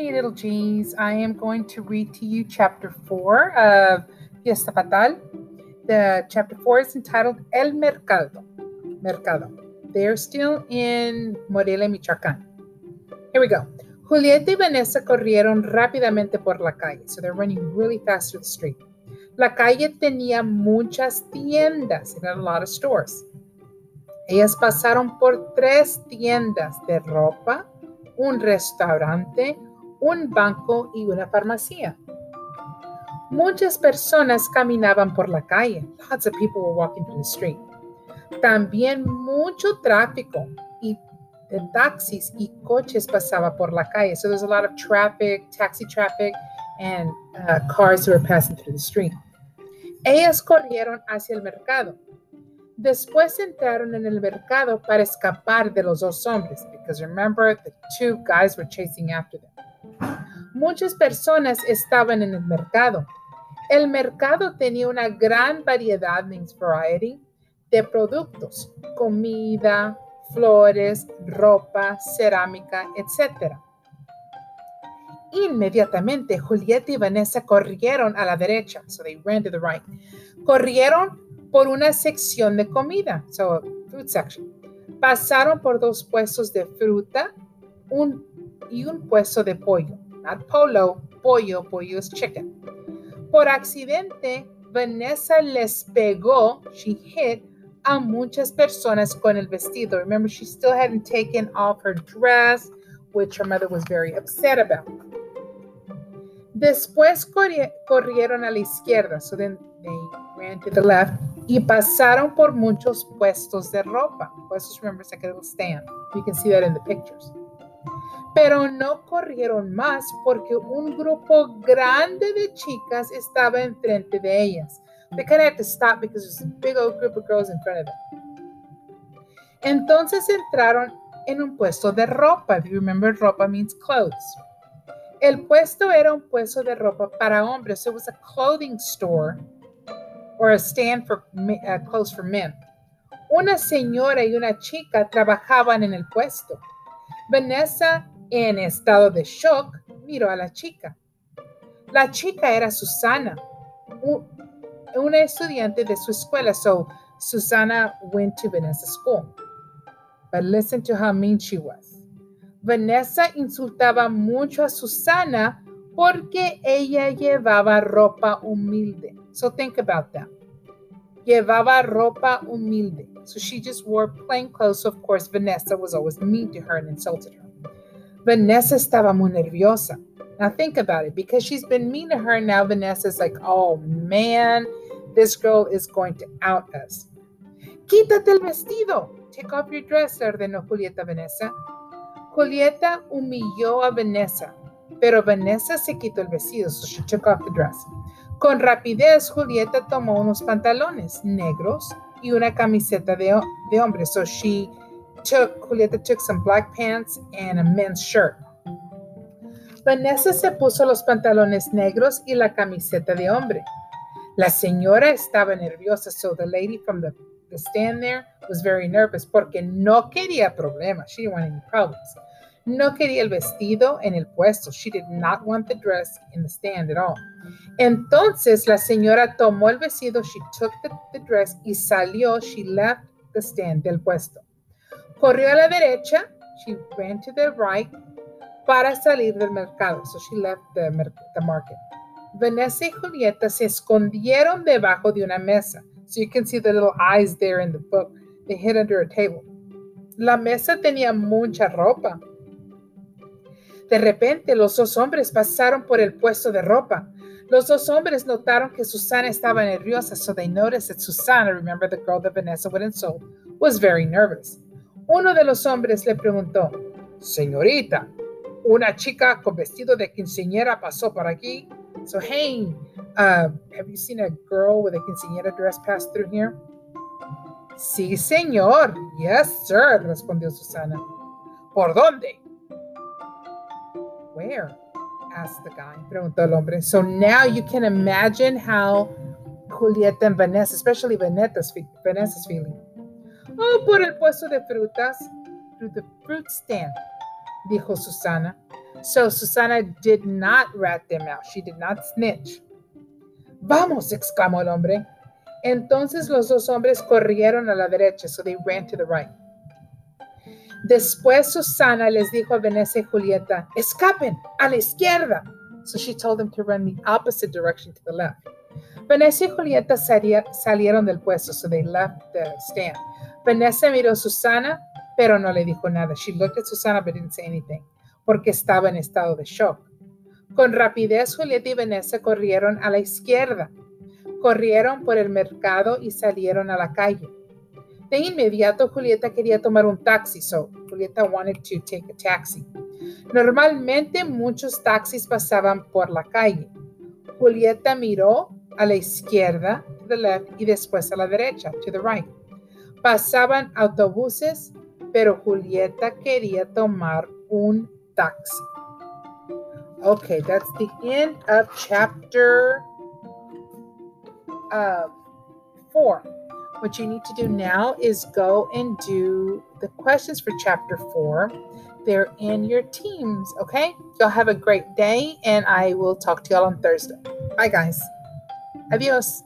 Hey, little G's. I am going to read to you chapter four of Fiesta Fatal. The chapter four is entitled El Mercado. Mercado. They're still in Morelia, Michoacán. Here we go. Julieta y Vanessa corrieron rápidamente por la calle. So they're running really fast through the street. La calle tenía muchas tiendas. It had a lot of stores. Ellas pasaron por tres tiendas de ropa, un restaurante, un banco y una farmacia. Muchas personas caminaban por la calle. Lots of people were walking through the street. También mucho tráfico y de taxis y coches pasaba por la calle. So there's a lot of traffic, taxi traffic, and uh, cars who were passing through the street. Ellas corrieron hacia el mercado. Después entraron en el mercado para escapar de los dos hombres, because remember, the two guys were chasing after them. Muchas personas estaban en el mercado. El mercado tenía una gran variedad, means variety, de productos, comida, flores, ropa, cerámica, etc. Inmediatamente, Julieta y Vanessa corrieron a la derecha, so they ran to the right. Corrieron por una sección de comida, so food section. Pasaron por dos puestos de fruta un, y un puesto de pollo. Not polo, pollo, pollo es chicken. Por accidente, Vanessa les pegó, she hit, a muchas personas con el vestido. Remember, she still hadn't taken off her dress, which her mother was very upset about. Después corrieron a la izquierda, so then they ran to the left, y pasaron por muchos puestos de ropa. Puestos, remember, like a little stand. You can see that in the pictures. Pero no corrieron más porque un grupo grande de chicas estaba enfrente de ellas. They kind of had to stop because there's a big old group of girls in front of them. Entonces entraron en un puesto de ropa. If you remember, ropa means clothes. El puesto era un puesto de ropa para hombres. So it was a clothing store or a stand for uh, clothes for men. Una señora y una chica trabajaban en el puesto. Vanessa, en estado de shock, miró a la chica. La chica era Susana, una estudiante de su escuela. So Susana went to Vanessa's school. But listen to how mean she was. Vanessa insultaba mucho a Susana porque ella llevaba ropa humilde. So think about that. Llevaba ropa humilde. So she just wore plain clothes. So of course, Vanessa was always mean to her and insulted her. Vanessa estaba muy nerviosa. Now think about it. Because she's been mean to her, now Vanessa's like, oh man, this girl is going to out us. Quítate el vestido. Take off your dress, ordenó Julieta Vanessa. Julieta humilló a Vanessa, pero Vanessa se quitó el vestido, so she took off the dress. Con rapidez, Julieta tomó unos pantalones negros y una camiseta de, de hombre. So she took, Julieta took some black pants and a men's shirt. Vanessa se puso los pantalones negros y la camiseta de hombre. La señora estaba nerviosa, so the lady from the, the stand there was very nervous porque no quería problemas. She didn't want any problems. No quería el vestido en el puesto. She did not want the dress in the stand at all. Entonces la señora tomó el vestido, she took the, dress y salió, she left the stand del puesto. Corrió a la derecha, she ran to the right para salir del mercado. So she left the, the market. Vanessa y Julieta se escondieron debajo de una mesa. So you can see the little eyes there in the book. They hid under a table. La mesa tenía mucha ropa. De repente los dos hombres pasaron por el puesto de ropa. Los dos hombres notaron que Susana estaba nerviosa, so they noticed that Susana, remember the girl that Vanessa would insult, was very nervous. Uno de los hombres le preguntó, Señorita, una chica con vestido de quinceañera pasó por aquí. So, hey, uh, have you seen a girl with a quinceañera dress pass through here? Sí, señor. Yes, sir, respondió Susana. ¿Por dónde? Where? asked the guy. Preguntó el hombre. So now you can imagine how Julieta and Vanessa, especially Vanessa's, Vanessa's feeling. Oh, por el puesto de frutas, through the fruit stand, dijo Susana. So Susana did not rat them out. She did not snitch. Vamos, exclamó el hombre. Entonces los dos hombres corrieron a la derecha, so they ran to the right. Después Susana les dijo a Vanessa y Julieta, escapen a la izquierda. So she told them to run the opposite direction to the left. Vanessa y Julieta salieron del puesto, so they left the stand. Vanessa miró a Susana, pero no le dijo nada. She looked at Susana, but didn't say anything, porque estaba en estado de shock. Con rapidez, Julieta y Vanessa corrieron a la izquierda. Corrieron por el mercado y salieron a la calle. De inmediato, Julieta quería tomar un taxi, so Julieta wanted to take a taxi. Normalmente muchos taxis pasaban por la calle. Julieta miró a la izquierda, to the left, y después a la derecha, to the right. Pasaban autobuses, pero Julieta quería tomar un taxi. Okay, that's the end of chapter uh, four. What you need to do now is go and do the questions for chapter four. They're in your teams, okay? Y'all have a great day, and I will talk to y'all on Thursday. Bye, guys. Adios.